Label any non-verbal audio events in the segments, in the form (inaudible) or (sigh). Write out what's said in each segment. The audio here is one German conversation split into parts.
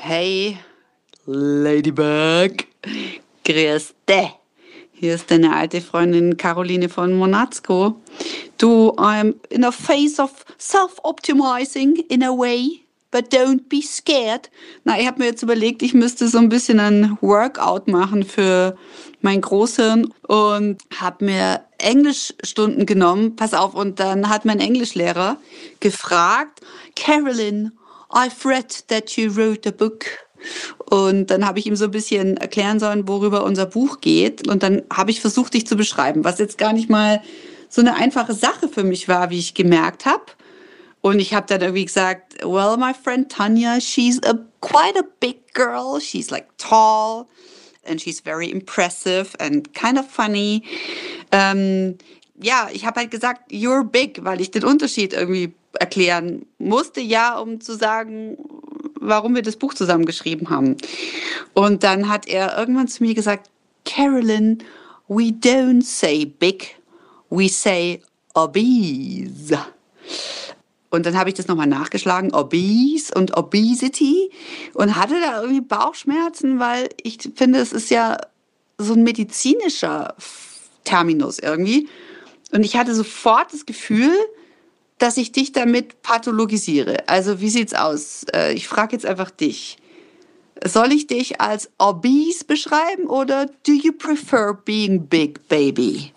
Hey, Ladybug. Grüß dich. Hier ist deine alte Freundin Caroline von Monazco. Du, I'm in a phase of self-optimizing in a way, but don't be scared. Na, ich habe mir jetzt überlegt, ich müsste so ein bisschen ein Workout machen für mein Großhirn und habe mir Englischstunden genommen. Pass auf, und dann hat mein Englischlehrer gefragt, Carolyn, I've read that you wrote a book und dann habe ich ihm so ein bisschen erklären sollen, worüber unser Buch geht. Und dann habe ich versucht, dich zu beschreiben, was jetzt gar nicht mal so eine einfache Sache für mich war, wie ich gemerkt habe. Und ich habe dann irgendwie gesagt, well, my friend Tanya, she's a quite a big girl. She's like tall and she's very impressive and kind of funny. Ähm, ja, ich habe halt gesagt, you're big, weil ich den Unterschied irgendwie erklären musste, ja, um zu sagen, warum wir das Buch zusammen geschrieben haben. Und dann hat er irgendwann zu mir gesagt, Carolyn, we don't say big, we say obese. Und dann habe ich das nochmal nachgeschlagen, obese und obesity und hatte da irgendwie Bauchschmerzen, weil ich finde, es ist ja so ein medizinischer Terminus irgendwie. Und ich hatte sofort das Gefühl, dass ich dich damit pathologisiere. Also wie sieht's aus? Äh, ich frage jetzt einfach dich. Soll ich dich als obese beschreiben oder do you prefer being big baby?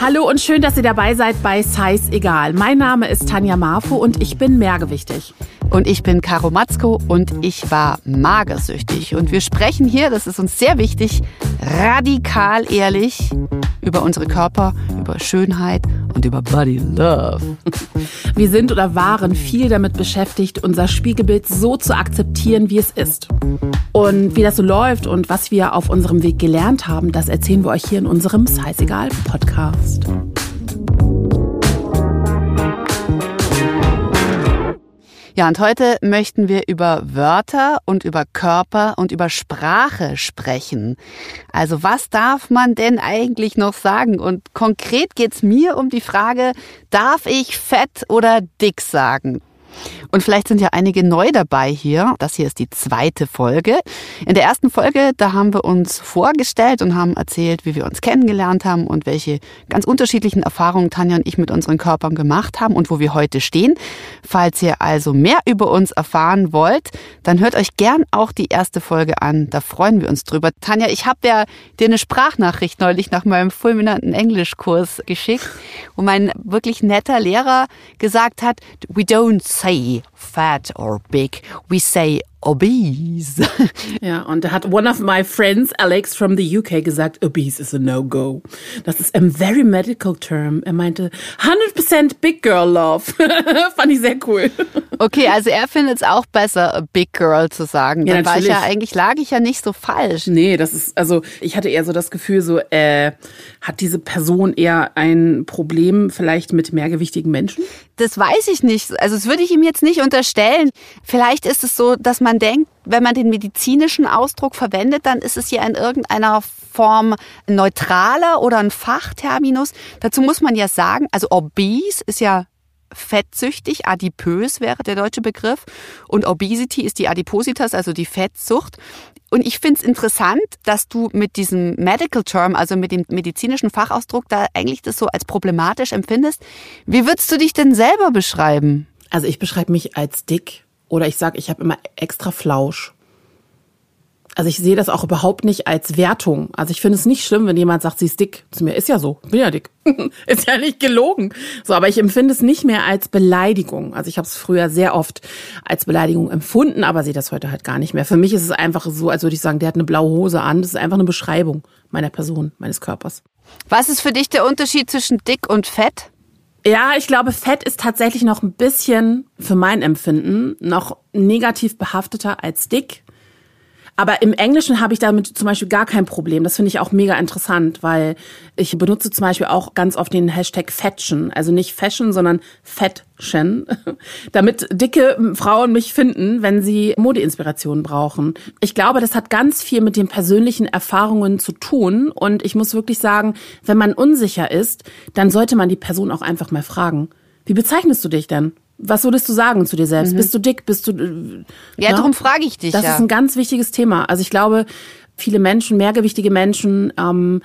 Hallo und schön, dass ihr dabei seid bei Size Egal. Mein Name ist Tanja Marfo und ich bin mehrgewichtig. Und ich bin Caro Matzko und ich war magersüchtig. Und wir sprechen hier, das ist uns sehr wichtig, radikal ehrlich über unsere Körper, über Schönheit und über Body Love. (laughs) Wir sind oder waren viel damit beschäftigt, unser Spiegelbild so zu akzeptieren, wie es ist. Und wie das so läuft und was wir auf unserem Weg gelernt haben, das erzählen wir euch hier in unserem Size Egal Podcast. Ja, und heute möchten wir über Wörter und über Körper und über Sprache sprechen. Also was darf man denn eigentlich noch sagen? Und konkret geht's mir um die Frage, darf ich fett oder dick sagen? Und vielleicht sind ja einige neu dabei hier. Das hier ist die zweite Folge. In der ersten Folge, da haben wir uns vorgestellt und haben erzählt, wie wir uns kennengelernt haben und welche ganz unterschiedlichen Erfahrungen Tanja und ich mit unseren Körpern gemacht haben und wo wir heute stehen. Falls ihr also mehr über uns erfahren wollt, dann hört euch gern auch die erste Folge an. Da freuen wir uns drüber. Tanja, ich habe ja dir eine Sprachnachricht neulich nach meinem fulminanten Englischkurs geschickt, wo mein wirklich netter Lehrer gesagt hat, we don't say fat or big, we say obese. (laughs) Ja, und da hat one of my friends, Alex from the UK, gesagt, obese is a no-go. Das ist a very medical term. Er meinte, 100% big girl love. (laughs) Fand ich sehr cool. Okay, also er findet es auch besser, a big girl zu sagen. Dann ja, war ich ja eigentlich, lag ich ja nicht so falsch. Nee, das ist, also ich hatte eher so das Gefühl, so, äh, hat diese Person eher ein Problem vielleicht mit mehrgewichtigen Menschen? Das weiß ich nicht. Also das würde ich ihm jetzt nicht unterstellen. Vielleicht ist es so, dass man denkt, wenn man den medizinischen Ausdruck verwendet, dann ist es ja in irgendeiner Form neutraler oder ein Fachterminus. Dazu muss man ja sagen, also obese ist ja fettsüchtig, adipös wäre der deutsche Begriff und Obesity ist die Adipositas, also die Fettsucht. Und ich finde es interessant, dass du mit diesem Medical Term, also mit dem medizinischen Fachausdruck, da eigentlich das so als problematisch empfindest. Wie würdest du dich denn selber beschreiben? Also ich beschreibe mich als dick oder ich sage, ich habe immer extra Flausch. Also ich sehe das auch überhaupt nicht als Wertung. Also ich finde es nicht schlimm, wenn jemand sagt, sie ist dick. Zu mir ist ja so, bin ja dick. (laughs) ist ja nicht gelogen. So, aber ich empfinde es nicht mehr als Beleidigung. Also ich habe es früher sehr oft als Beleidigung empfunden, aber sehe das heute halt gar nicht mehr. Für mich ist es einfach so, als würde ich sagen, der hat eine blaue Hose an. Das ist einfach eine Beschreibung meiner Person, meines Körpers. Was ist für dich der Unterschied zwischen dick und fett? Ja, ich glaube, Fett ist tatsächlich noch ein bisschen, für mein Empfinden, noch negativ behafteter als dick. Aber im Englischen habe ich damit zum Beispiel gar kein Problem. Das finde ich auch mega interessant, weil ich benutze zum Beispiel auch ganz oft den Hashtag Fashion. Also nicht Fashion, sondern Fatchen. (laughs) damit dicke Frauen mich finden, wenn sie Modeinspirationen brauchen. Ich glaube, das hat ganz viel mit den persönlichen Erfahrungen zu tun. Und ich muss wirklich sagen, wenn man unsicher ist, dann sollte man die Person auch einfach mal fragen. Wie bezeichnest du dich denn? Was würdest du sagen zu dir selbst? Mhm. Bist du dick? Bist du. Äh, ja, na? darum frage ich dich. Das ja. ist ein ganz wichtiges Thema. Also ich glaube, viele Menschen, mehrgewichtige Menschen, ähm,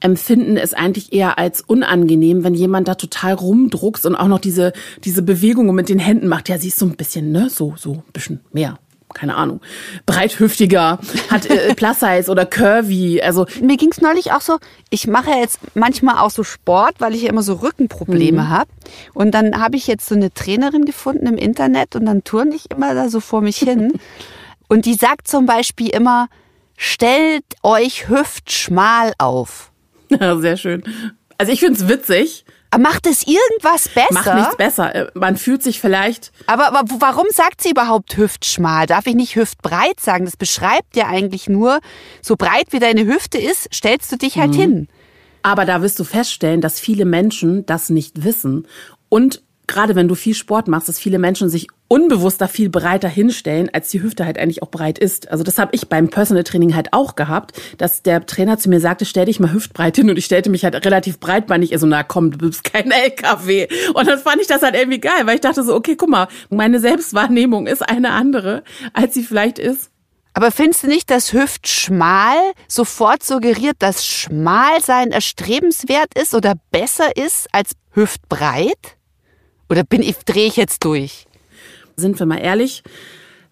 empfinden es eigentlich eher als unangenehm, wenn jemand da total rumdruckst und auch noch diese, diese Bewegungen mit den Händen macht. Ja, sie ist so ein bisschen, ne, so, so ein bisschen mehr keine Ahnung, breithüftiger, hat äh, (laughs) Plus Size oder Curvy. Also mir ging's neulich auch so, ich mache jetzt manchmal auch so Sport, weil ich ja immer so Rückenprobleme mhm. habe. Und dann habe ich jetzt so eine Trainerin gefunden im Internet und dann turne ich immer da so vor mich hin. (laughs) und die sagt zum Beispiel immer, stellt euch hüftschmal auf. Ja, (laughs) sehr schön. Also ich finde es witzig. Macht es irgendwas besser? Macht nichts besser. Äh, man fühlt sich vielleicht. Aber, aber warum sagt sie überhaupt hüftschmal? Darf ich nicht hüftbreit sagen? Das beschreibt ja eigentlich nur, so breit wie deine Hüfte ist, stellst du dich halt mhm. hin. Aber da wirst du feststellen, dass viele Menschen das nicht wissen und gerade wenn du viel Sport machst, dass viele Menschen sich unbewusst da viel breiter hinstellen, als die Hüfte halt eigentlich auch breit ist. Also das habe ich beim Personal Training halt auch gehabt, dass der Trainer zu mir sagte, stell dich mal hüftbreit hin und ich stellte mich halt relativ breitbeinig. Er so, na komm, du bist kein (laughs) LKW. Und dann fand ich das halt irgendwie geil, weil ich dachte so, okay, guck mal, meine Selbstwahrnehmung ist eine andere, als sie vielleicht ist. Aber findest du nicht, dass Hüftschmal sofort suggeriert, dass Schmalsein erstrebenswert ist oder besser ist als Hüftbreit? Oder bin ich, drehe ich jetzt durch? Sind wir mal ehrlich,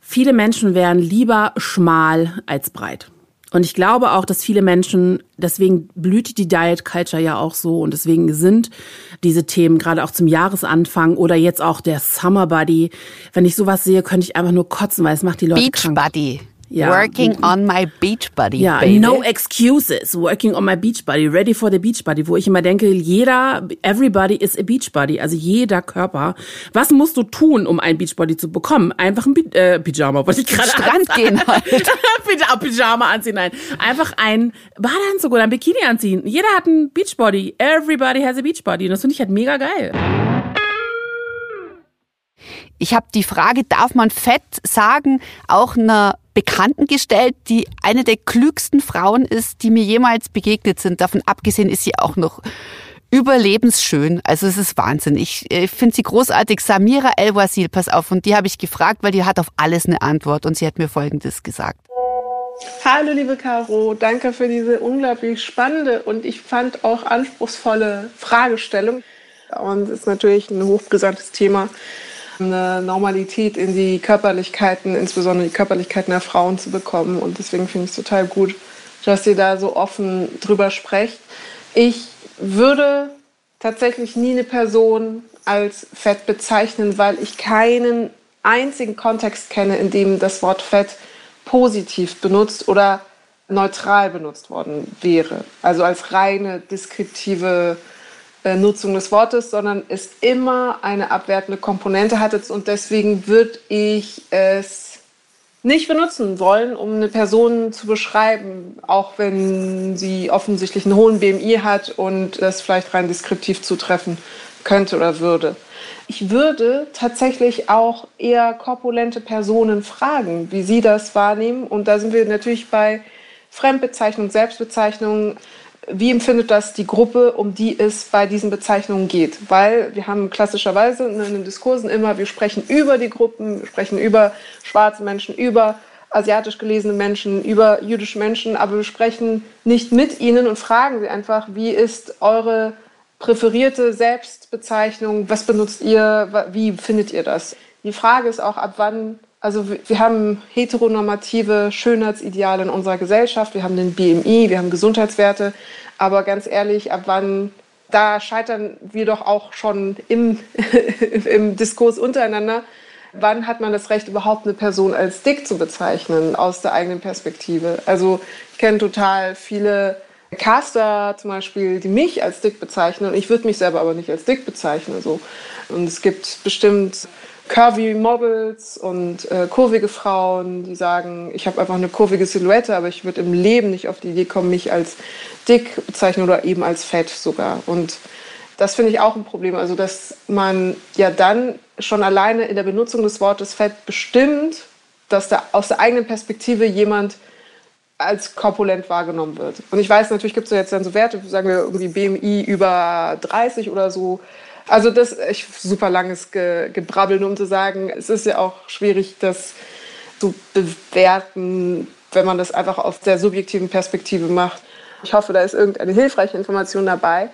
viele Menschen wären lieber schmal als breit. Und ich glaube auch, dass viele Menschen, deswegen blüht die Diet Culture ja auch so und deswegen sind diese Themen gerade auch zum Jahresanfang oder jetzt auch der Summer Body. Wenn ich sowas sehe, könnte ich einfach nur kotzen, weil es macht die Leute Beach krank. Body. Ja. Working on my beach body. Ja, baby. no excuses. Working on my beach body. Ready for the beach body. Wo ich immer denke, jeder, everybody is a beach body. Also jeder Körper. Was musst du tun, um ein beach body zu bekommen? Einfach ein äh, Pyjama, wollte ich gerade Strand gehen (laughs) halt. Pyjama anziehen, nein. Einfach ein Badeanzug oder ein Bikini anziehen. Jeder hat ein beach body. Everybody has a beach body. Und das finde ich halt mega geil. Ich habe die Frage, darf man Fett sagen, auch einer Bekannten gestellt, die eine der klügsten Frauen ist, die mir jemals begegnet sind. Davon abgesehen ist sie auch noch überlebensschön. Also es ist Wahnsinn. Ich, ich finde sie großartig. Samira El-Wasil, pass auf, und die habe ich gefragt, weil die hat auf alles eine Antwort und sie hat mir Folgendes gesagt. Hallo liebe Caro, danke für diese unglaublich spannende und ich fand auch anspruchsvolle Fragestellung. Und es ist natürlich ein hochbrisantes Thema eine Normalität in die Körperlichkeiten, insbesondere die Körperlichkeiten der Frauen zu bekommen. Und deswegen finde ich es total gut, dass ihr da so offen drüber sprecht. Ich würde tatsächlich nie eine Person als fett bezeichnen, weil ich keinen einzigen Kontext kenne, in dem das Wort Fett positiv benutzt oder neutral benutzt worden wäre. Also als reine deskriptive Nutzung des Wortes, sondern es immer eine abwertende Komponente hat. Und deswegen würde ich es nicht benutzen wollen, um eine Person zu beschreiben, auch wenn sie offensichtlich einen hohen BMI hat und das vielleicht rein deskriptiv zutreffen könnte oder würde. Ich würde tatsächlich auch eher korpulente Personen fragen, wie sie das wahrnehmen. Und da sind wir natürlich bei Fremdbezeichnung, Selbstbezeichnung, wie empfindet das die Gruppe, um die es bei diesen Bezeichnungen geht? Weil wir haben klassischerweise in den Diskursen immer, wir sprechen über die Gruppen, wir sprechen über schwarze Menschen, über asiatisch gelesene Menschen, über jüdische Menschen, aber wir sprechen nicht mit ihnen und fragen sie einfach, wie ist eure präferierte Selbstbezeichnung, was benutzt ihr, wie findet ihr das? Die Frage ist auch, ab wann also wir haben heteronormative Schönheitsideale in unserer Gesellschaft, wir haben den BMI, wir haben Gesundheitswerte, aber ganz ehrlich, ab wann, da scheitern wir doch auch schon im, (laughs) im Diskurs untereinander. Wann hat man das Recht, überhaupt eine Person als dick zu bezeichnen aus der eigenen Perspektive? Also ich kenne total viele Caster zum Beispiel, die mich als dick bezeichnen und ich würde mich selber aber nicht als dick bezeichnen. So. Und es gibt bestimmt curvy Models und äh, kurvige Frauen, die sagen, ich habe einfach eine kurvige Silhouette, aber ich würde im Leben nicht auf die Idee kommen, mich als dick bezeichnen oder eben als fett sogar. Und das finde ich auch ein Problem. Also, dass man ja dann schon alleine in der Benutzung des Wortes fett bestimmt, dass da aus der eigenen Perspektive jemand als korpulent wahrgenommen wird. Und ich weiß, natürlich gibt es jetzt dann so Werte, sagen wir irgendwie BMI über 30 oder so. Also das ich super langes Ge Gebrabbeln, um zu sagen, es ist ja auch schwierig, das zu bewerten, wenn man das einfach aus der subjektiven Perspektive macht. Ich hoffe, da ist irgendeine hilfreiche Information dabei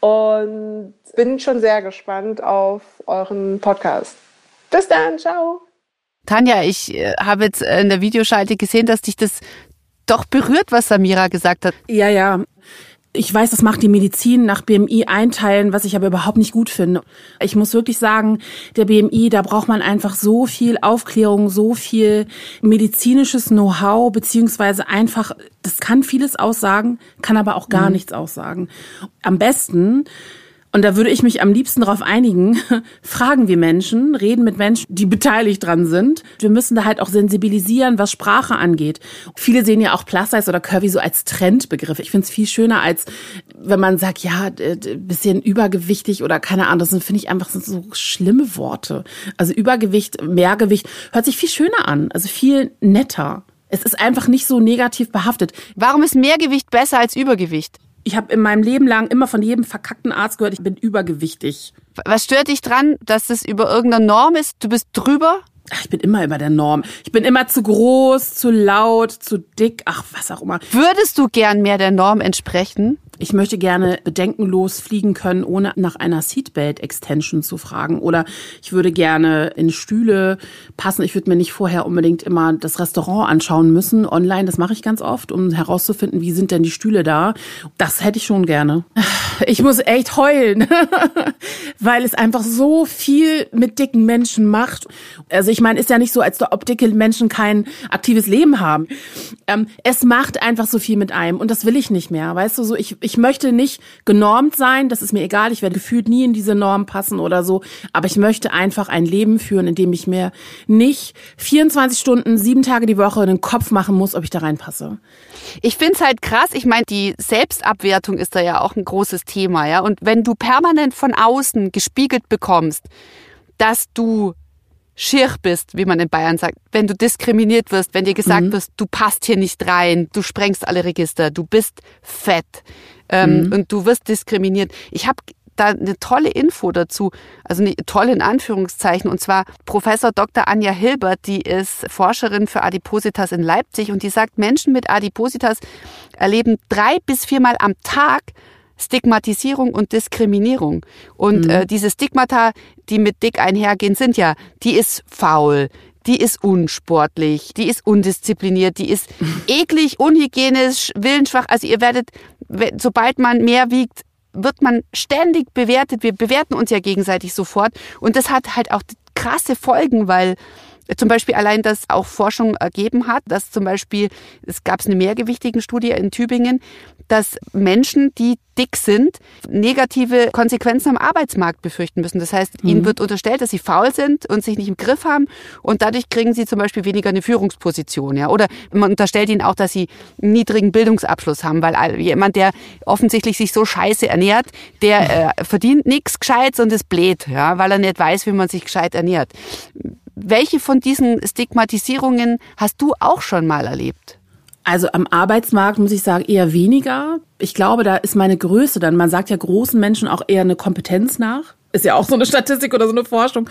und bin schon sehr gespannt auf euren Podcast. Bis dann, ciao. Tanja, ich äh, habe jetzt in der Videoschalte gesehen, dass dich das doch berührt, was Samira gesagt hat. Ja, ja. Ich weiß, das macht die Medizin nach BMI einteilen, was ich aber überhaupt nicht gut finde. Ich muss wirklich sagen, der BMI, da braucht man einfach so viel Aufklärung, so viel medizinisches Know-how, beziehungsweise einfach, das kann vieles aussagen, kann aber auch gar mhm. nichts aussagen. Am besten und da würde ich mich am liebsten darauf einigen, (laughs) fragen wir Menschen, reden mit Menschen, die beteiligt dran sind. Wir müssen da halt auch sensibilisieren, was Sprache angeht. Viele sehen ja auch Plus-Size oder Curvy so als Trendbegriff. Ich finde es viel schöner, als wenn man sagt, ja, bisschen übergewichtig oder keine Ahnung. Das finde ich einfach so schlimme Worte. Also Übergewicht, Mehrgewicht hört sich viel schöner an, also viel netter. Es ist einfach nicht so negativ behaftet. Warum ist Mehrgewicht besser als Übergewicht? Ich habe in meinem Leben lang immer von jedem verkackten Arzt gehört, ich bin übergewichtig. Was stört dich dran, dass das über irgendeine Norm ist? Du bist drüber? Ach, ich bin immer über der Norm. Ich bin immer zu groß, zu laut, zu dick, ach, was auch immer. Würdest du gern mehr der Norm entsprechen? Ich möchte gerne bedenkenlos fliegen können, ohne nach einer Seatbelt-Extension zu fragen. Oder ich würde gerne in Stühle passen. Ich würde mir nicht vorher unbedingt immer das Restaurant anschauen müssen. Online, das mache ich ganz oft, um herauszufinden, wie sind denn die Stühle da. Das hätte ich schon gerne. Ich muss echt heulen, (laughs) weil es einfach so viel mit dicken Menschen macht. Also ich meine, ist ja nicht so, als ob dicke Menschen kein aktives Leben haben. Ähm, es macht einfach so viel mit einem und das will ich nicht mehr. Weißt du, so ich, ich möchte nicht genormt sein, das ist mir egal, ich werde gefühlt nie in diese Norm passen oder so, aber ich möchte einfach ein Leben führen, in dem ich mir nicht 24 Stunden, sieben Tage die Woche den Kopf machen muss, ob ich da reinpasse. Ich finde es halt krass, ich meine, die Selbstabwertung ist da ja auch ein großes Thema, ja, und wenn du permanent von außen gespiegelt bekommst, dass du schier bist, wie man in Bayern sagt, wenn du diskriminiert wirst, wenn dir gesagt mhm. wird, du passt hier nicht rein, du sprengst alle Register, du bist fett, ähm, mhm. und du wirst diskriminiert. Ich habe da eine tolle Info dazu, also eine tolle in Anführungszeichen, und zwar Professor Dr. Anja Hilbert, die ist Forscherin für Adipositas in Leipzig und die sagt, Menschen mit Adipositas erleben drei bis viermal am Tag Stigmatisierung und Diskriminierung. Und mhm. äh, diese Stigmata, die mit dick einhergehen, sind ja, die ist faul, die ist unsportlich, die ist undiszipliniert, die ist (laughs) eklig, unhygienisch, willensschwach. Also ihr werdet, sobald man mehr wiegt, wird man ständig bewertet. Wir bewerten uns ja gegenseitig sofort. Und das hat halt auch krasse Folgen, weil zum Beispiel allein das auch Forschung ergeben hat, dass zum Beispiel, es gab eine mehrgewichtigen Studie in Tübingen, dass Menschen, die dick sind, negative Konsequenzen am Arbeitsmarkt befürchten müssen. Das heißt, mhm. ihnen wird unterstellt, dass sie faul sind und sich nicht im Griff haben und dadurch kriegen sie zum Beispiel weniger eine Führungsposition. Ja? Oder man unterstellt ihnen auch, dass sie einen niedrigen Bildungsabschluss haben, weil jemand, der offensichtlich sich so scheiße ernährt, der äh, verdient nichts Gescheites und ist blöd, ja? weil er nicht weiß, wie man sich gescheit ernährt. Welche von diesen Stigmatisierungen hast du auch schon mal erlebt? Also am Arbeitsmarkt muss ich sagen eher weniger. Ich glaube, da ist meine Größe dann. Man sagt ja großen Menschen auch eher eine Kompetenz nach. Ist ja auch so eine Statistik oder so eine Forschung.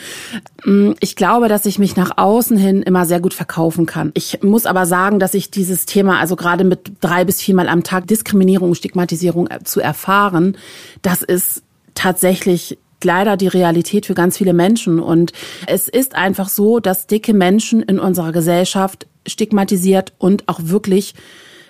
Mm, ich glaube, dass ich mich nach außen hin immer sehr gut verkaufen kann. Ich muss aber sagen, dass ich dieses Thema, also gerade mit drei bis viermal am Tag Diskriminierung, Stigmatisierung äh, zu erfahren, das ist tatsächlich leider die Realität für ganz viele Menschen. Und es ist einfach so, dass dicke Menschen in unserer Gesellschaft stigmatisiert und auch wirklich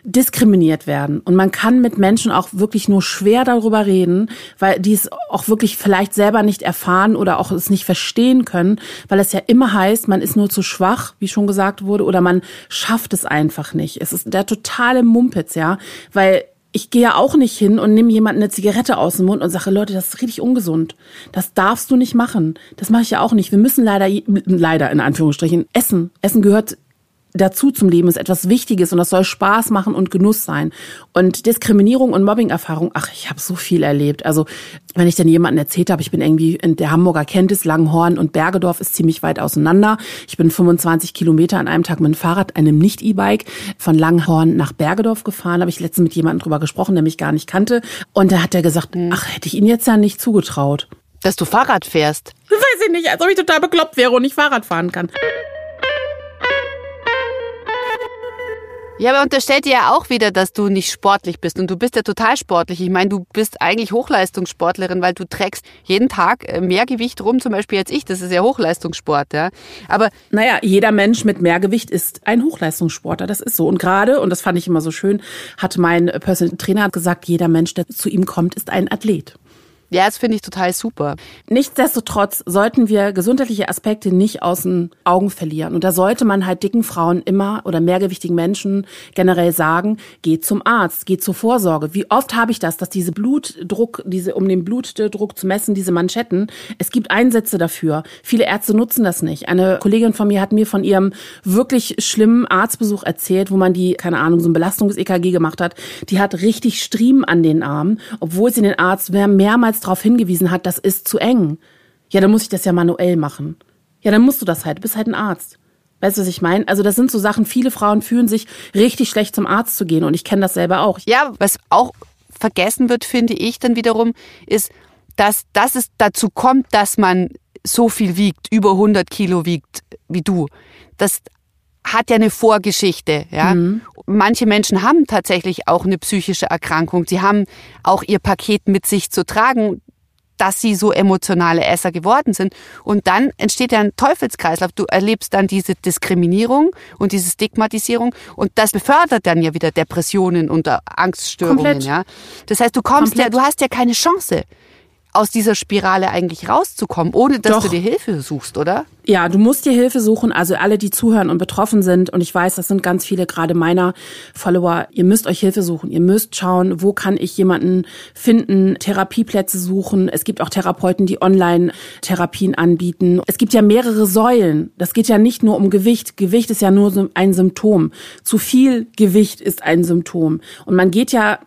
diskriminiert werden. Und man kann mit Menschen auch wirklich nur schwer darüber reden, weil die es auch wirklich vielleicht selber nicht erfahren oder auch es nicht verstehen können, weil es ja immer heißt, man ist nur zu schwach, wie schon gesagt wurde, oder man schafft es einfach nicht. Es ist der totale Mumpitz, ja, weil ich gehe ja auch nicht hin und nehme jemanden eine Zigarette aus dem Mund und sage, Leute, das ist richtig ungesund. Das darfst du nicht machen. Das mache ich ja auch nicht. Wir müssen leider, leider in Anführungsstrichen, essen. Essen gehört dazu zum Leben ist etwas Wichtiges und das soll Spaß machen und Genuss sein. Und Diskriminierung und Mobbing-Erfahrung, ach, ich habe so viel erlebt. Also wenn ich dann jemanden erzählt habe, ich bin irgendwie in der Hamburger kennt es, Langenhorn und Bergedorf ist ziemlich weit auseinander. Ich bin 25 Kilometer an einem Tag mit dem Fahrrad, einem Nicht-E-Bike, von Langenhorn nach Bergedorf gefahren. Habe ich letztens mit jemandem drüber gesprochen, der mich gar nicht kannte. Und da hat er gesagt, mhm. ach, hätte ich Ihnen jetzt ja nicht zugetraut. Dass du Fahrrad fährst? Weiß ich nicht, als ob ich total bekloppt wäre und nicht Fahrrad fahren kann. Ja, aber unterstellt dir ja auch wieder, dass du nicht sportlich bist. Und du bist ja total sportlich. Ich meine, du bist eigentlich Hochleistungssportlerin, weil du trägst jeden Tag äh, mehr Gewicht rum, zum Beispiel als ich. Das ist ja Hochleistungssport, ja. Aber. Naja, jeder Mensch mit mehr Gewicht ist ein Hochleistungssportler. Das ist so. Und gerade, und das fand ich immer so schön, hat mein Personal Trainer gesagt, jeder Mensch, der zu ihm kommt, ist ein Athlet. Ja, das finde ich total super. Nichtsdestotrotz sollten wir gesundheitliche Aspekte nicht aus den Augen verlieren. Und da sollte man halt dicken Frauen immer oder mehrgewichtigen Menschen generell sagen, geht zum Arzt, geht zur Vorsorge. Wie oft habe ich das, dass diese Blutdruck, diese, um den Blutdruck zu messen, diese Manschetten, es gibt Einsätze dafür. Viele Ärzte nutzen das nicht. Eine Kollegin von mir hat mir von ihrem wirklich schlimmen Arztbesuch erzählt, wo man die, keine Ahnung, so ein Belastungs-EKG gemacht hat. Die hat richtig Striemen an den Armen, obwohl sie den Arzt mehrmals darauf hingewiesen hat, das ist zu eng. Ja, dann muss ich das ja manuell machen. Ja, dann musst du das halt. Du bist halt ein Arzt. Weißt du, was ich meine? Also das sind so Sachen, viele Frauen fühlen sich richtig schlecht zum Arzt zu gehen und ich kenne das selber auch. Ja, was auch vergessen wird, finde ich dann wiederum, ist, dass, dass es dazu kommt, dass man so viel wiegt, über 100 Kilo wiegt wie du. Das hat ja eine Vorgeschichte, ja. Mhm. Manche Menschen haben tatsächlich auch eine psychische Erkrankung. Sie haben auch ihr Paket mit sich zu tragen, dass sie so emotionale Esser geworden sind. Und dann entsteht ja ein Teufelskreislauf. Du erlebst dann diese Diskriminierung und diese Stigmatisierung und das befördert dann ja wieder Depressionen und Angststörungen. Komplett. Ja. Das heißt, du kommst Komplett. ja, du hast ja keine Chance aus dieser Spirale eigentlich rauszukommen, ohne dass Doch. du dir Hilfe suchst, oder? Ja, du musst dir Hilfe suchen. Also alle, die zuhören und betroffen sind, und ich weiß, das sind ganz viele, gerade meiner Follower, ihr müsst euch Hilfe suchen. Ihr müsst schauen, wo kann ich jemanden finden, Therapieplätze suchen. Es gibt auch Therapeuten, die Online-Therapien anbieten. Es gibt ja mehrere Säulen. Das geht ja nicht nur um Gewicht. Gewicht ist ja nur ein Symptom. Zu viel Gewicht ist ein Symptom. Und man geht ja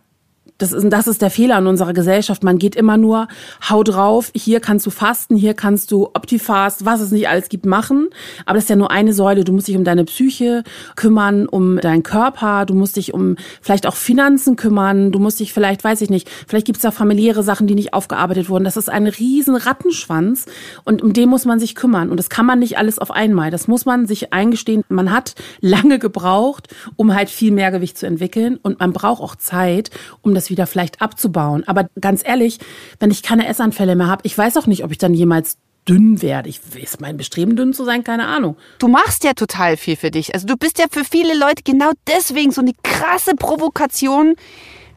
das ist, das ist der Fehler in unserer Gesellschaft. Man geht immer nur, hau drauf, hier kannst du fasten, hier kannst du Optifast, was es nicht alles gibt, machen. Aber das ist ja nur eine Säule. Du musst dich um deine Psyche kümmern, um deinen Körper, du musst dich um vielleicht auch Finanzen kümmern, du musst dich vielleicht, weiß ich nicht, vielleicht gibt es da familiäre Sachen, die nicht aufgearbeitet wurden. Das ist ein riesen Rattenschwanz und um den muss man sich kümmern. Und das kann man nicht alles auf einmal. Das muss man sich eingestehen. Man hat lange gebraucht, um halt viel mehr Gewicht zu entwickeln und man braucht auch Zeit, um das das wieder vielleicht abzubauen. Aber ganz ehrlich, wenn ich keine Essanfälle mehr habe, ich weiß auch nicht, ob ich dann jemals dünn werde. Ich ist mein Bestreben, dünn zu sein, keine Ahnung. Du machst ja total viel für dich. Also du bist ja für viele Leute genau deswegen so eine krasse Provokation,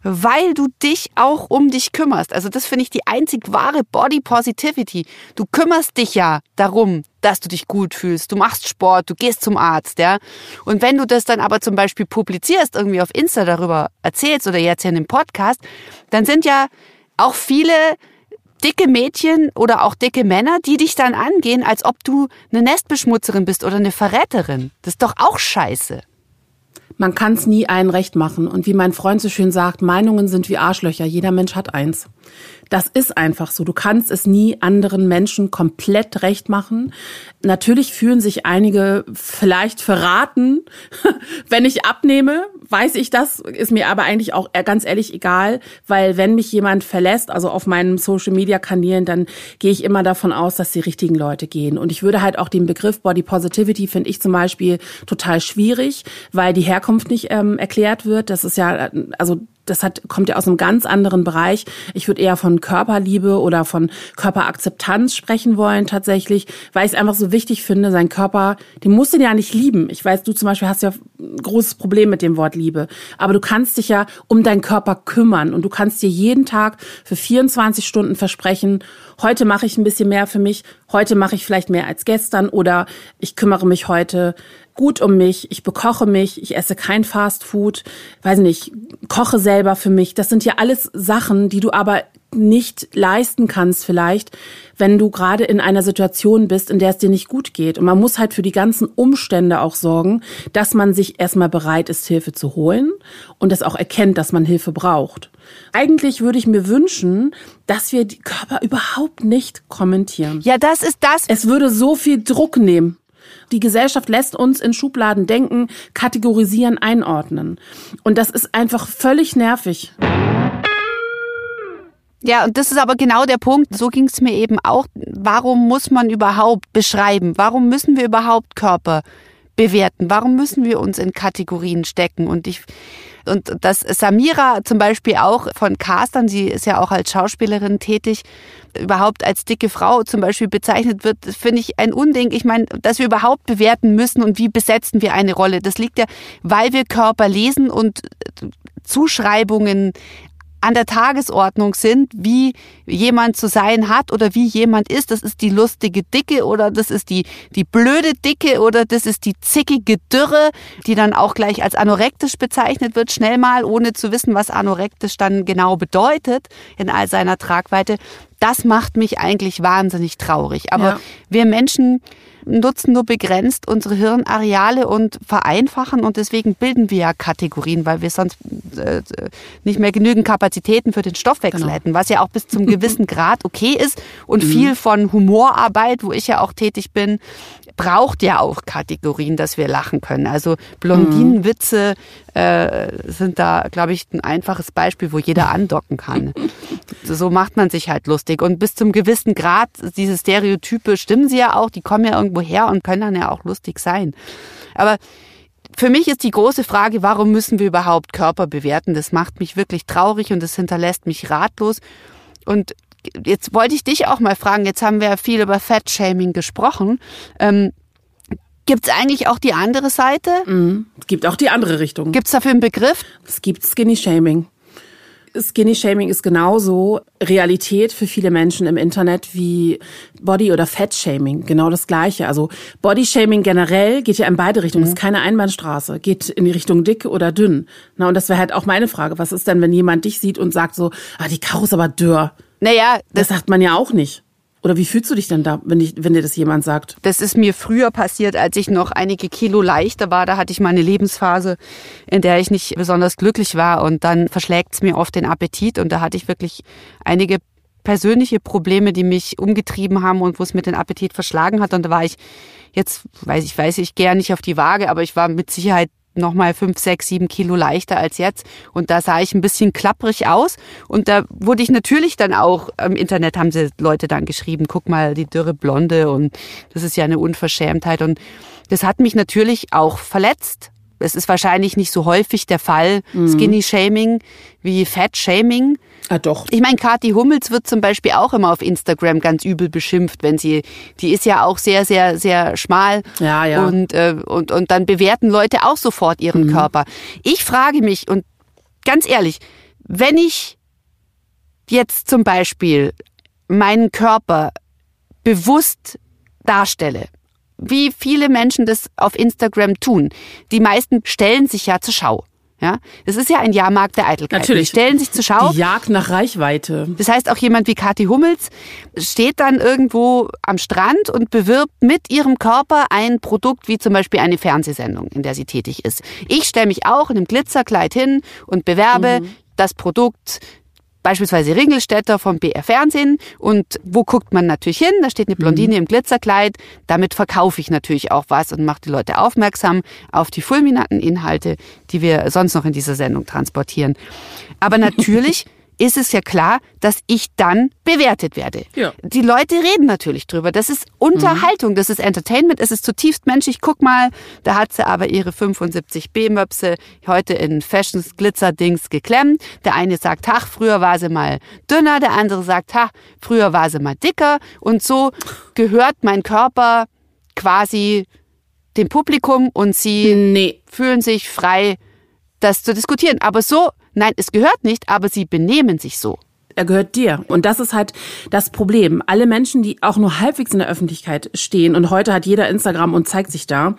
weil du dich auch um dich kümmerst. Also das finde ich die einzig wahre Body Positivity. Du kümmerst dich ja darum, dass du dich gut fühlst. Du machst Sport, du gehst zum Arzt, ja. Und wenn du das dann aber zum Beispiel publizierst, irgendwie auf Insta darüber erzählst oder jetzt hier in dem Podcast, dann sind ja auch viele dicke Mädchen oder auch dicke Männer, die dich dann angehen, als ob du eine Nestbeschmutzerin bist oder eine Verräterin. Das ist doch auch scheiße. Man kann es nie allen recht machen. Und wie mein Freund so schön sagt, Meinungen sind wie Arschlöcher. Jeder Mensch hat eins. Das ist einfach so. Du kannst es nie anderen Menschen komplett recht machen. Natürlich fühlen sich einige vielleicht verraten, (laughs) wenn ich abnehme, weiß ich das, ist mir aber eigentlich auch ganz ehrlich egal, weil wenn mich jemand verlässt, also auf meinen Social Media Kanälen, dann gehe ich immer davon aus, dass die richtigen Leute gehen. Und ich würde halt auch den Begriff Body Positivity finde ich zum Beispiel total schwierig, weil die Herkunft nicht ähm, erklärt wird. Das ist ja, also das hat, kommt ja aus einem ganz anderen Bereich. Ich würde eher von Körperliebe oder von Körperakzeptanz sprechen wollen tatsächlich, weil ich es einfach so wichtig finde, sein Körper, den musst du ja nicht lieben. Ich weiß, du zum Beispiel hast ja ein großes Problem mit dem Wort Liebe, aber du kannst dich ja um deinen Körper kümmern und du kannst dir jeden Tag für 24 Stunden versprechen, heute mache ich ein bisschen mehr für mich, heute mache ich vielleicht mehr als gestern oder ich kümmere mich heute gut um mich, ich bekoche mich, ich esse kein Fast Food, weiß nicht, koche selber für mich. Das sind ja alles Sachen, die du aber nicht leisten kannst vielleicht, wenn du gerade in einer Situation bist, in der es dir nicht gut geht. Und man muss halt für die ganzen Umstände auch sorgen, dass man sich erstmal bereit ist, Hilfe zu holen und das auch erkennt, dass man Hilfe braucht. Eigentlich würde ich mir wünschen, dass wir die Körper überhaupt nicht kommentieren. Ja, das ist das. Es würde so viel Druck nehmen. Die Gesellschaft lässt uns in Schubladen denken, kategorisieren, einordnen. Und das ist einfach völlig nervig. Ja, und das ist aber genau der Punkt. So ging es mir eben auch. Warum muss man überhaupt beschreiben? Warum müssen wir überhaupt Körper bewerten? Warum müssen wir uns in Kategorien stecken? Und ich und dass Samira zum Beispiel auch von Castern, sie ist ja auch als Schauspielerin tätig, überhaupt als dicke Frau zum Beispiel bezeichnet wird, finde ich ein Unding. Ich meine, dass wir überhaupt bewerten müssen und wie besetzen wir eine Rolle. Das liegt ja, weil wir Körper lesen und Zuschreibungen an der Tagesordnung sind, wie jemand zu sein hat oder wie jemand ist. Das ist die lustige Dicke oder das ist die, die blöde Dicke oder das ist die zickige Dürre, die dann auch gleich als anorektisch bezeichnet wird, schnell mal, ohne zu wissen, was anorektisch dann genau bedeutet in all seiner Tragweite. Das macht mich eigentlich wahnsinnig traurig. Aber ja. wir Menschen nutzen nur begrenzt unsere Hirnareale und vereinfachen und deswegen bilden wir ja Kategorien, weil wir sonst äh, nicht mehr genügend Kapazitäten für den Stoffwechsel genau. hätten, was ja auch bis zum (laughs) gewissen Grad okay ist und mhm. viel von Humorarbeit, wo ich ja auch tätig bin, braucht ja auch Kategorien, dass wir lachen können. Also Blondinenwitze äh, sind da, glaube ich, ein einfaches Beispiel, wo jeder andocken kann. (laughs) so macht man sich halt lustig. Und bis zum gewissen Grad, diese Stereotype stimmen sie ja auch, die kommen ja irgendwo her und können dann ja auch lustig sein. Aber für mich ist die große Frage, warum müssen wir überhaupt Körper bewerten? Das macht mich wirklich traurig und das hinterlässt mich ratlos. Und jetzt wollte ich dich auch mal fragen, jetzt haben wir ja viel über Fat-Shaming gesprochen. Ähm, Gibt es eigentlich auch die andere Seite? Mhm. Es gibt auch die andere Richtung. Gibt es dafür einen Begriff? Es gibt Skinny-Shaming. Skinny-Shaming ist genauso Realität für viele Menschen im Internet wie Body- oder Fat-Shaming. Genau das Gleiche. Also Body-Shaming generell geht ja in beide Richtungen. Mhm. ist keine Einbahnstraße. Geht in die Richtung dick oder dünn. Na, und das wäre halt auch meine Frage. Was ist denn, wenn jemand dich sieht und sagt so, ah, die Karo ist aber dürr? Naja, das, das sagt man ja auch nicht. Oder wie fühlst du dich denn da, wenn, ich, wenn dir das jemand sagt? Das ist mir früher passiert, als ich noch einige Kilo leichter war. Da hatte ich mal eine Lebensphase, in der ich nicht besonders glücklich war. Und dann verschlägt es mir oft den Appetit. Und da hatte ich wirklich einige persönliche Probleme, die mich umgetrieben haben und wo es mir den Appetit verschlagen hat. Und da war ich jetzt, weiß ich, weiß ich gern nicht auf die Waage, aber ich war mit Sicherheit nochmal fünf, sechs, sieben Kilo leichter als jetzt. Und da sah ich ein bisschen klapprig aus. Und da wurde ich natürlich dann auch, im Internet haben sie Leute dann geschrieben, guck mal, die dürre Blonde und das ist ja eine Unverschämtheit. Und das hat mich natürlich auch verletzt. Es ist wahrscheinlich nicht so häufig der Fall, mhm. Skinny-Shaming wie Fat-Shaming. Ah, doch. Ich meine, Kathi Hummels wird zum Beispiel auch immer auf Instagram ganz übel beschimpft, wenn sie, die ist ja auch sehr, sehr, sehr schmal. Ja, ja. Und, äh, und, und dann bewerten Leute auch sofort ihren mhm. Körper. Ich frage mich, und ganz ehrlich, wenn ich jetzt zum Beispiel meinen Körper bewusst darstelle, wie viele Menschen das auf Instagram tun, die meisten stellen sich ja zur Schau. Ja, es ist ja ein Jahrmarkt der Eitelkeit. Natürlich. Die stellen sich zur Schau. Die Jagd nach Reichweite. Das heißt, auch jemand wie Kathi Hummels steht dann irgendwo am Strand und bewirbt mit ihrem Körper ein Produkt, wie zum Beispiel eine Fernsehsendung, in der sie tätig ist. Ich stelle mich auch in einem Glitzerkleid hin und bewerbe mhm. das Produkt beispielsweise Ringelstädter vom BR Fernsehen. Und wo guckt man natürlich hin? Da steht eine Blondine mhm. im Glitzerkleid. Damit verkaufe ich natürlich auch was und mache die Leute aufmerksam auf die fulminanten Inhalte, die wir sonst noch in dieser Sendung transportieren. Aber (laughs) natürlich ist es ja klar, dass ich dann bewertet werde. Ja. Die Leute reden natürlich drüber. Das ist Unterhaltung, mhm. das ist Entertainment, es ist zutiefst menschlich. Guck mal, da hat sie aber ihre 75 B-Möpse heute in Fashions Glitzer-Dings geklemmt. Der eine sagt, ach, früher war sie mal dünner, der andere sagt, ach, früher war sie mal dicker. Und so gehört mein Körper quasi dem Publikum und sie nee. fühlen sich frei, das zu diskutieren. Aber so Nein, es gehört nicht, aber sie benehmen sich so. Er gehört dir. Und das ist halt das Problem. Alle Menschen, die auch nur halbwegs in der Öffentlichkeit stehen, und heute hat jeder Instagram und zeigt sich da,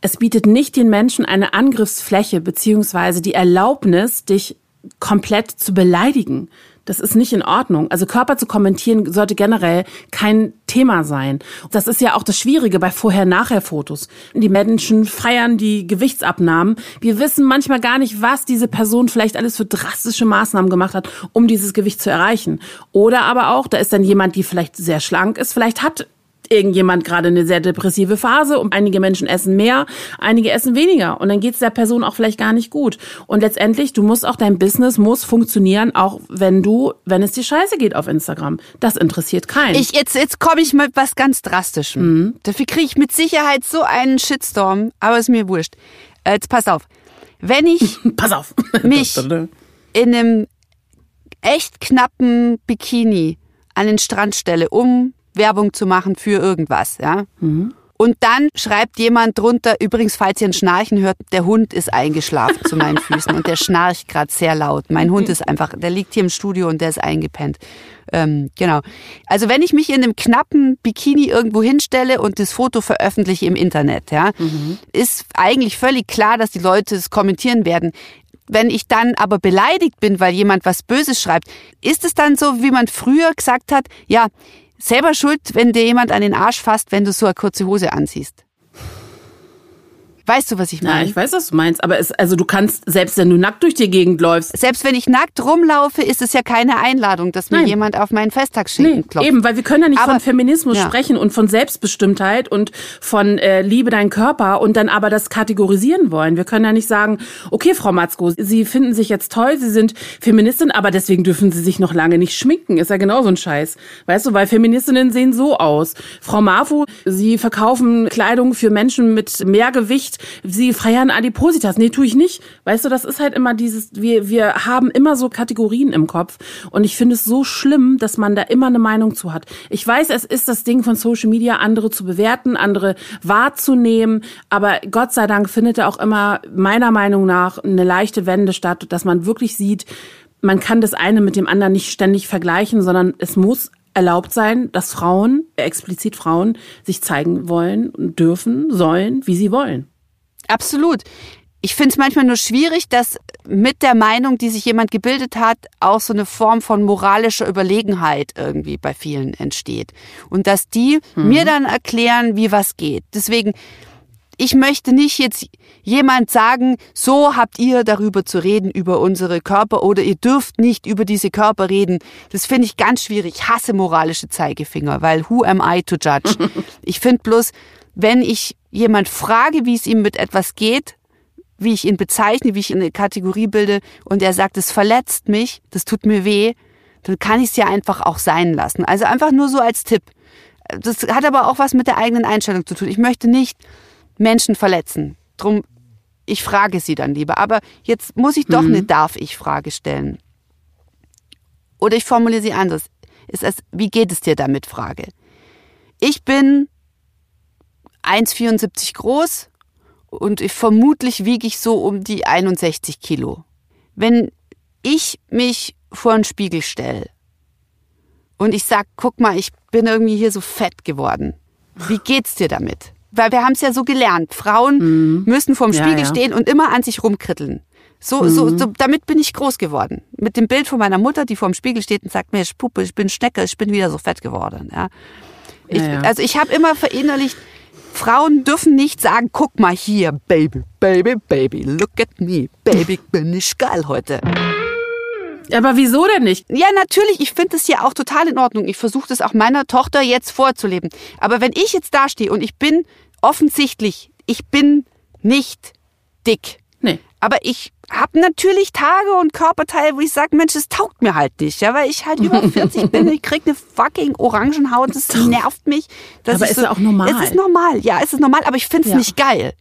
es bietet nicht den Menschen eine Angriffsfläche beziehungsweise die Erlaubnis, dich komplett zu beleidigen. Das ist nicht in Ordnung. Also Körper zu kommentieren sollte generell kein Thema sein. Das ist ja auch das Schwierige bei Vorher-Nachher-Fotos. Die Menschen feiern die Gewichtsabnahmen. Wir wissen manchmal gar nicht, was diese Person vielleicht alles für drastische Maßnahmen gemacht hat, um dieses Gewicht zu erreichen. Oder aber auch, da ist dann jemand, die vielleicht sehr schlank ist, vielleicht hat irgendjemand gerade eine sehr depressive Phase und einige Menschen essen mehr, einige essen weniger und dann geht es der Person auch vielleicht gar nicht gut. Und letztendlich, du musst auch dein Business muss funktionieren, auch wenn du, wenn es dir scheiße geht auf Instagram. Das interessiert keinen. Ich, jetzt jetzt komme ich mit was ganz Drastischem. Mhm. Dafür kriege ich mit Sicherheit so einen Shitstorm, aber ist mir wurscht. Äh, jetzt pass auf. Wenn ich (laughs) pass auf. (laughs) mich in einem echt knappen Bikini an den Strand stelle, um Werbung zu machen für irgendwas, ja. Mhm. Und dann schreibt jemand drunter, übrigens, falls ihr ein Schnarchen hört, der Hund ist eingeschlafen zu meinen Füßen und der schnarcht gerade sehr laut. Mein Hund ist einfach, der liegt hier im Studio und der ist eingepennt. Ähm, genau. Also wenn ich mich in einem knappen Bikini irgendwo hinstelle und das Foto veröffentliche im Internet, ja, mhm. ist eigentlich völlig klar, dass die Leute es kommentieren werden. Wenn ich dann aber beleidigt bin, weil jemand was Böses schreibt, ist es dann so, wie man früher gesagt hat, ja, selber schuld, wenn dir jemand an den Arsch fasst, wenn du so eine kurze Hose anziehst. Weißt du, was ich meine? Ja, ich weiß, was du meinst. Aber es, also du kannst, selbst wenn du nackt durch die Gegend läufst. Selbst wenn ich nackt rumlaufe, ist es ja keine Einladung, dass mir Nein. jemand auf meinen Festtagsschinken nee, klopft. Eben, weil wir können ja nicht aber, von Feminismus ja. sprechen und von Selbstbestimmtheit und von äh, Liebe deinen Körper und dann aber das kategorisieren wollen. Wir können ja nicht sagen, okay, Frau Matzko, Sie finden sich jetzt toll, Sie sind Feministin, aber deswegen dürfen Sie sich noch lange nicht schminken. Ist ja genauso ein Scheiß. Weißt du, weil Feministinnen sehen so aus. Frau Marfu, Sie verkaufen Kleidung für Menschen mit mehr Gewicht nicht, sie feiern Adipositas. Nee, tue ich nicht. Weißt du, das ist halt immer dieses, wir, wir haben immer so Kategorien im Kopf. Und ich finde es so schlimm, dass man da immer eine Meinung zu hat. Ich weiß, es ist das Ding von Social Media, andere zu bewerten, andere wahrzunehmen. Aber Gott sei Dank findet da auch immer meiner Meinung nach eine leichte Wende statt, dass man wirklich sieht, man kann das eine mit dem anderen nicht ständig vergleichen, sondern es muss erlaubt sein, dass Frauen, explizit Frauen, sich zeigen wollen, dürfen, sollen, wie sie wollen. Absolut. Ich finde es manchmal nur schwierig, dass mit der Meinung, die sich jemand gebildet hat, auch so eine Form von moralischer Überlegenheit irgendwie bei vielen entsteht. Und dass die mhm. mir dann erklären, wie was geht. Deswegen, ich möchte nicht jetzt jemand sagen, so habt ihr darüber zu reden, über unsere Körper oder ihr dürft nicht über diese Körper reden. Das finde ich ganz schwierig. Ich hasse moralische Zeigefinger, weil who am I to judge? (laughs) ich finde bloß, wenn ich jemand frage, wie es ihm mit etwas geht, wie ich ihn bezeichne, wie ich eine Kategorie bilde und er sagt, es verletzt mich, das tut mir weh, dann kann ich es ja einfach auch sein lassen. Also einfach nur so als Tipp. Das hat aber auch was mit der eigenen Einstellung zu tun. Ich möchte nicht Menschen verletzen. Drum, ich frage sie dann lieber. Aber jetzt muss ich doch mhm. eine Darf-ich-Frage stellen. Oder ich formuliere sie anders. Ist es, wie geht es dir damit? Frage. Ich bin 1,74 groß und ich, vermutlich wiege ich so um die 61 Kilo. Wenn ich mich vor einen Spiegel stelle und ich sag, guck mal, ich bin irgendwie hier so fett geworden. Wie geht's dir damit? Weil wir haben es ja so gelernt. Frauen mhm. müssen vorm Spiegel ja, ja. stehen und immer an sich rumkritteln. So, mhm. so, so, damit bin ich groß geworden. Mit dem Bild von meiner Mutter, die vorm Spiegel steht und sagt, mir, Puppe, ich bin Schnecke, ich bin wieder so fett geworden. Ja. Ich, ja, also ich habe immer verinnerlicht, Frauen dürfen nicht sagen, guck mal hier, Baby, Baby, Baby, look at me, Baby, bin ich geil heute. Aber wieso denn nicht? Ja, natürlich, ich finde es ja auch total in Ordnung. Ich versuche das auch meiner Tochter jetzt vorzuleben. Aber wenn ich jetzt dastehe und ich bin offensichtlich, ich bin nicht dick. Nee. Aber ich habe natürlich Tage und Körperteile, wo ich sage, Mensch, das taugt mir halt nicht, ja, weil ich halt über (laughs) 40 bin, ich krieg eine fucking Orangenhaut, das nervt mich. Das aber ist so, auch normal. Es ist normal, ja, es ist normal, aber ich find's ja. nicht geil.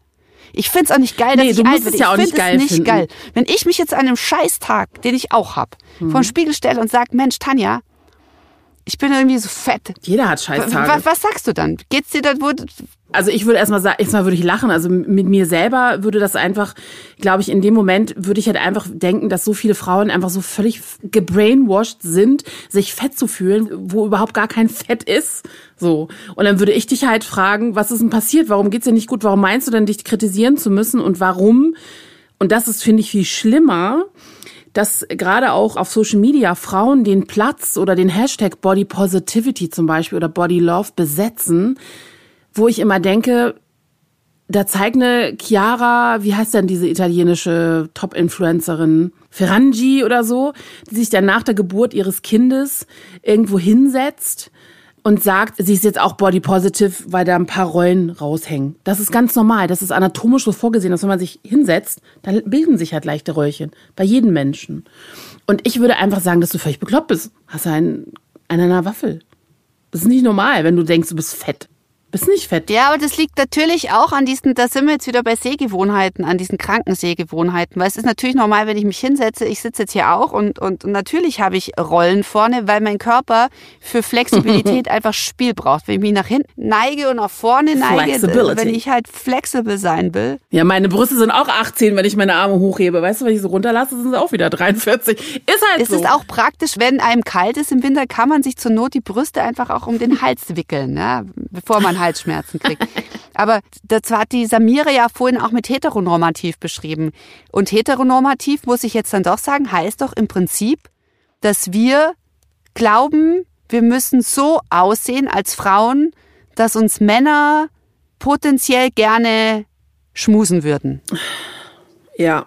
Ich find's auch nicht geil, dass nee, ich alt werde. Ja ich finde es nicht geil. Wenn ich mich jetzt an einem Scheißtag, den ich auch hab, mhm. vor den Spiegel stelle und sage, Mensch, Tanja, ich bin irgendwie so fett. Jeder hat Scheißtage. Was, was sagst du dann? Geht's dir da, wo, also ich würde erstmal sagen, erstmal würde ich lachen. Also mit mir selber würde das einfach, glaube ich, in dem Moment würde ich halt einfach denken, dass so viele Frauen einfach so völlig gebrainwashed sind, sich fett zu fühlen, wo überhaupt gar kein Fett ist. So. Und dann würde ich dich halt fragen, was ist denn passiert? Warum geht's dir nicht gut? Warum meinst du denn, dich kritisieren zu müssen? Und warum? Und das ist, finde ich, viel schlimmer dass gerade auch auf Social Media Frauen den Platz oder den Hashtag Body Positivity zum Beispiel oder Body Love besetzen, wo ich immer denke, da zeigt eine Chiara, wie heißt denn diese italienische Top-Influencerin, Ferrangi oder so, die sich dann nach der Geburt ihres Kindes irgendwo hinsetzt und sagt, sie ist jetzt auch body positive, weil da ein paar Rollen raushängen. Das ist ganz normal. Das ist anatomisch so vorgesehen, dass wenn man sich hinsetzt, dann bilden sich halt leichte Röllchen. Bei jedem Menschen. Und ich würde einfach sagen, dass du völlig bekloppt bist. Hast einen, einen einer Waffel. Das ist nicht normal, wenn du denkst, du bist fett. Bist nicht fett. Ja, aber das liegt natürlich auch an diesen, da sind wir jetzt wieder bei Sehgewohnheiten, an diesen kranken Sehgewohnheiten. Weil es ist natürlich normal, wenn ich mich hinsetze, ich sitze jetzt hier auch und, und, und natürlich habe ich Rollen vorne, weil mein Körper für Flexibilität (laughs) einfach Spiel braucht. Wenn ich mich nach hinten neige und nach vorne neige, wenn ich halt flexibel sein will. Ja, meine Brüste sind auch 18, wenn ich meine Arme hochhebe. Weißt du, wenn ich so runterlasse, sind sie auch wieder 43. Ist halt es so. Es ist auch praktisch, wenn einem kalt ist im Winter, kann man sich zur Not die Brüste einfach auch um den Hals wickeln, ja, bevor man Halsschmerzen kriegt. (laughs) Aber das hat die Samira ja vorhin auch mit heteronormativ beschrieben. Und heteronormativ, muss ich jetzt dann doch sagen, heißt doch im Prinzip, dass wir glauben, wir müssen so aussehen als Frauen, dass uns Männer potenziell gerne schmusen würden. Ja,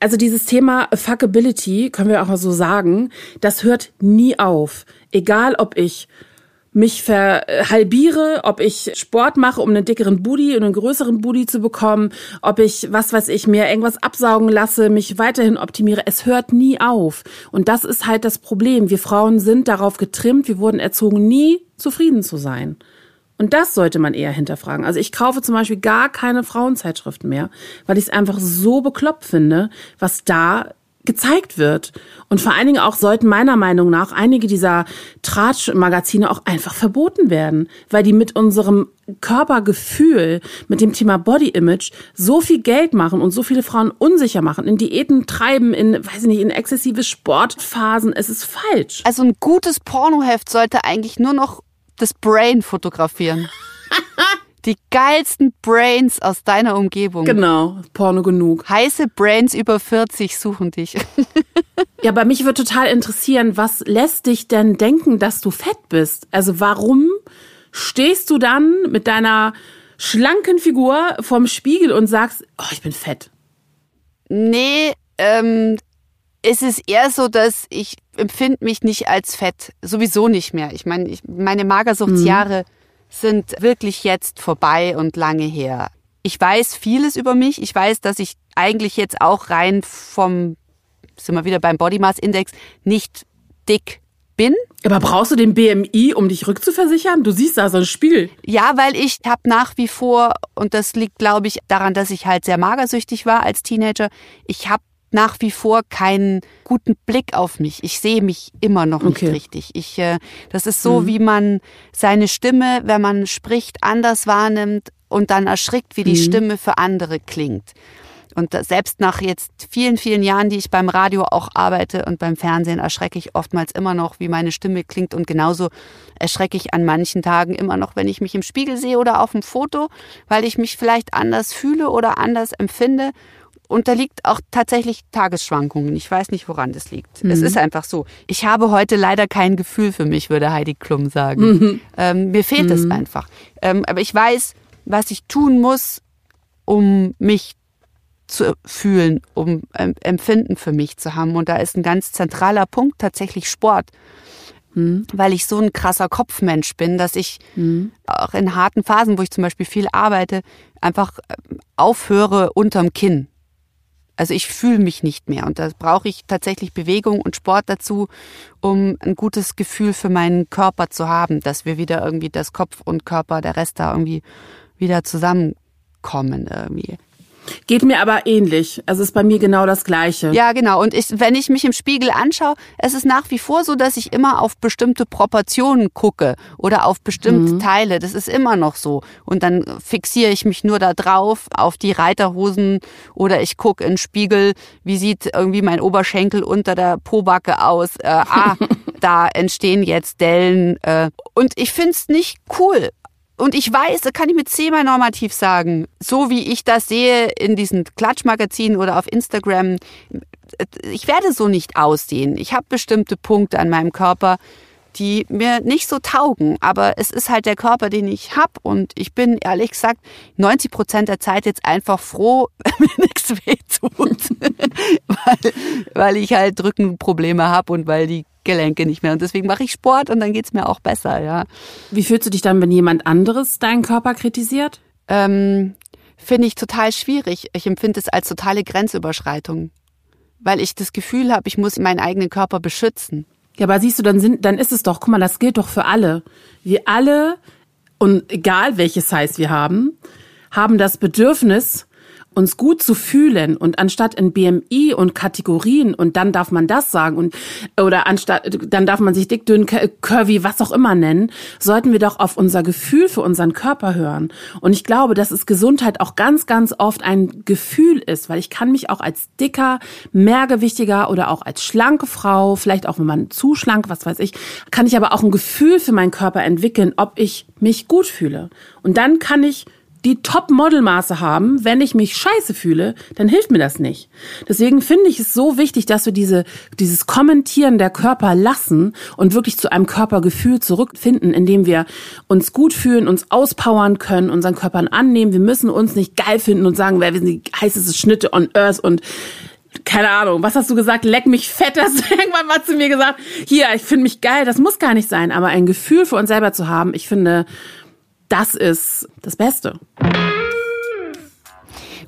also dieses Thema Fuckability, können wir auch mal so sagen, das hört nie auf. Egal ob ich mich verhalbiere, ob ich Sport mache, um einen dickeren Booty und einen größeren Booty zu bekommen, ob ich, was weiß ich, mir irgendwas absaugen lasse, mich weiterhin optimiere. Es hört nie auf. Und das ist halt das Problem. Wir Frauen sind darauf getrimmt, wir wurden erzogen, nie zufrieden zu sein. Und das sollte man eher hinterfragen. Also ich kaufe zum Beispiel gar keine Frauenzeitschriften mehr, weil ich es einfach so bekloppt finde, was da gezeigt wird. Und vor allen Dingen auch sollten meiner Meinung nach einige dieser Tratsch-Magazine auch einfach verboten werden, weil die mit unserem Körpergefühl, mit dem Thema Body Image so viel Geld machen und so viele Frauen unsicher machen, in Diäten treiben, in, weiß ich nicht, in exzessive Sportphasen. Es ist falsch. Also ein gutes Pornoheft sollte eigentlich nur noch das Brain fotografieren. (laughs) Die geilsten Brains aus deiner Umgebung. Genau, Porno genug. Heiße Brains über 40 suchen dich. (laughs) ja, bei mich würde total interessieren, was lässt dich denn denken, dass du fett bist? Also warum stehst du dann mit deiner schlanken Figur vorm Spiegel und sagst, oh, ich bin fett? Nee, ähm, es ist eher so, dass ich empfinde mich nicht als fett. Sowieso nicht mehr. Ich meine, ich, meine Magersuchtsjahre mhm sind wirklich jetzt vorbei und lange her. Ich weiß vieles über mich. Ich weiß, dass ich eigentlich jetzt auch rein vom, sind wir wieder beim Body Mass Index, nicht dick bin. Aber brauchst du den BMI, um dich rückzuversichern? Du siehst da so ein Spiel. Ja, weil ich habe nach wie vor, und das liegt, glaube ich, daran, dass ich halt sehr magersüchtig war als Teenager, ich habe nach wie vor keinen guten Blick auf mich. Ich sehe mich immer noch nicht okay. richtig. Ich, äh, das ist so, mhm. wie man seine Stimme, wenn man spricht, anders wahrnimmt und dann erschrickt, wie die mhm. Stimme für andere klingt. Und selbst nach jetzt vielen, vielen Jahren, die ich beim Radio auch arbeite und beim Fernsehen, erschrecke ich oftmals immer noch, wie meine Stimme klingt. Und genauso erschrecke ich an manchen Tagen immer noch, wenn ich mich im Spiegel sehe oder auf dem Foto, weil ich mich vielleicht anders fühle oder anders empfinde unterliegt auch tatsächlich Tagesschwankungen. Ich weiß nicht, woran das liegt. Mhm. Es ist einfach so. Ich habe heute leider kein Gefühl für mich, würde Heidi Klum sagen. Mhm. Ähm, mir fehlt es mhm. einfach. Ähm, aber ich weiß, was ich tun muss, um mich zu fühlen, um ähm, Empfinden für mich zu haben. Und da ist ein ganz zentraler Punkt tatsächlich Sport. Mhm. Weil ich so ein krasser Kopfmensch bin, dass ich mhm. auch in harten Phasen, wo ich zum Beispiel viel arbeite, einfach ähm, aufhöre unterm Kinn. Also ich fühle mich nicht mehr und da brauche ich tatsächlich Bewegung und Sport dazu, um ein gutes Gefühl für meinen Körper zu haben, dass wir wieder irgendwie das Kopf und Körper, der Rest da irgendwie wieder zusammenkommen irgendwie. Geht mir aber ähnlich. Also ist bei mir genau das Gleiche. Ja, genau. Und ich, wenn ich mich im Spiegel anschaue, es ist nach wie vor so, dass ich immer auf bestimmte Proportionen gucke oder auf bestimmte mhm. Teile. Das ist immer noch so. Und dann fixiere ich mich nur da drauf, auf die Reiterhosen oder ich gucke in den Spiegel, wie sieht irgendwie mein Oberschenkel unter der Pobacke aus. Äh, ah, (laughs) da entstehen jetzt Dellen. Äh, und ich find's nicht cool. Und ich weiß, da kann ich mit zehnmal normativ sagen, so wie ich das sehe in diesen Klatschmagazinen oder auf Instagram, ich werde so nicht aussehen. Ich habe bestimmte Punkte an meinem Körper, die mir nicht so taugen. Aber es ist halt der Körper, den ich habe. Und ich bin ehrlich gesagt 90 Prozent der Zeit jetzt einfach froh, wenn (laughs) mir nichts wehtut. (laughs) weil, weil ich halt Rückenprobleme habe und weil die Gelenke nicht mehr. Und deswegen mache ich Sport und dann geht's mir auch besser, ja. Wie fühlst du dich dann, wenn jemand anderes deinen Körper kritisiert? Ähm, Finde ich total schwierig. Ich empfinde es als totale Grenzüberschreitung. Weil ich das Gefühl habe, ich muss meinen eigenen Körper beschützen. Ja, aber siehst du, dann sind, dann ist es doch, guck mal, das gilt doch für alle. Wir alle, und egal welches Size wir haben, haben das Bedürfnis, uns gut zu fühlen und anstatt in BMI und Kategorien und dann darf man das sagen und oder anstatt dann darf man sich dick, dünn, curvy, was auch immer nennen, sollten wir doch auf unser Gefühl für unseren Körper hören. Und ich glaube, dass es Gesundheit auch ganz, ganz oft ein Gefühl ist, weil ich kann mich auch als dicker, mehrgewichtiger oder auch als schlanke Frau, vielleicht auch wenn man zu schlank, was weiß ich, kann ich aber auch ein Gefühl für meinen Körper entwickeln, ob ich mich gut fühle. Und dann kann ich die Top-Modelmaße haben, wenn ich mich scheiße fühle, dann hilft mir das nicht. Deswegen finde ich es so wichtig, dass wir diese, dieses Kommentieren der Körper lassen und wirklich zu einem Körpergefühl zurückfinden, indem wir uns gut fühlen, uns auspowern können, unseren Körpern annehmen. Wir müssen uns nicht geil finden und sagen, wer wir sind die heißeste Schnitte on Earth und keine Ahnung, was hast du gesagt? Leck mich fett, (laughs) hast du irgendwann mal zu mir gesagt. Hier, ich finde mich geil, das muss gar nicht sein, aber ein Gefühl für uns selber zu haben, ich finde, das ist das Beste.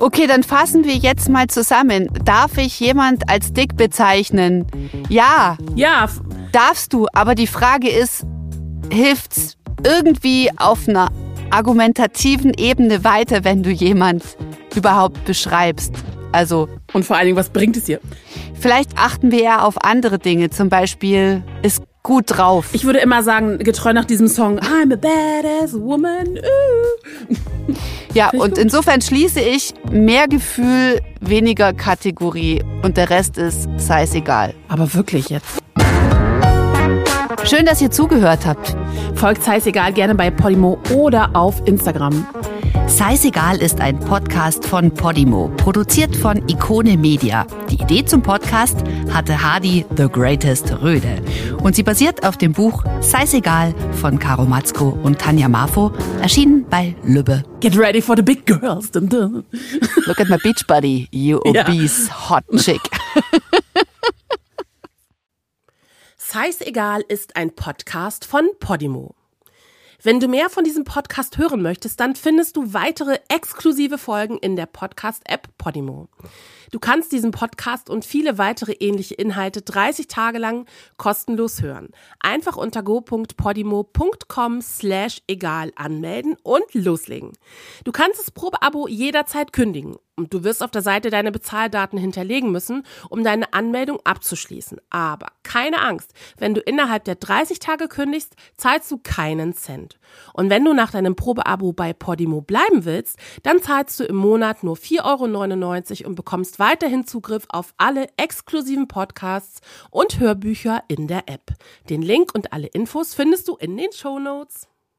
Okay, dann fassen wir jetzt mal zusammen. Darf ich jemand als dick bezeichnen? Ja. Ja. Darfst du, aber die Frage ist, hilft's irgendwie auf einer argumentativen Ebene weiter, wenn du jemand überhaupt beschreibst? Also. Und vor allen Dingen, was bringt es dir? Vielleicht achten wir ja auf andere Dinge. Zum Beispiel, ist gut drauf. Ich würde immer sagen, getreu nach diesem Song, I'm a badass woman. ja, und gut. insofern schließe ich mehr Gefühl, weniger Kategorie und der Rest ist sei es egal. Aber wirklich jetzt. Schön, dass ihr zugehört habt. Folgt sei es egal gerne bei Podimo oder auf Instagram. Sei's ist ein Podcast von Podimo, produziert von Ikone Media. Die Idee zum Podcast hatte Hardy The Greatest Röde. Und sie basiert auf dem Buch Sei's von Caro Matzko und Tanja Marfo, erschienen bei Lübbe. Get ready for the big girls. Look at my beach buddy, you (laughs) obese hot chick. (laughs) Sei's ist ein Podcast von Podimo. Wenn du mehr von diesem Podcast hören möchtest, dann findest du weitere exklusive Folgen in der Podcast-App Podimo. Du kannst diesen Podcast und viele weitere ähnliche Inhalte 30 Tage lang kostenlos hören. Einfach unter go.podimo.com slash egal anmelden und loslegen. Du kannst das Probeabo jederzeit kündigen und du wirst auf der Seite deine Bezahldaten hinterlegen müssen, um deine Anmeldung abzuschließen. Aber keine Angst, wenn du innerhalb der 30 Tage kündigst, zahlst du keinen Cent. Und wenn du nach deinem Probeabo bei Podimo bleiben willst, dann zahlst du im Monat nur 4,99 Euro und bekommst weiterhin Zugriff auf alle exklusiven Podcasts und Hörbücher in der App. Den Link und alle Infos findest du in den Show Notes.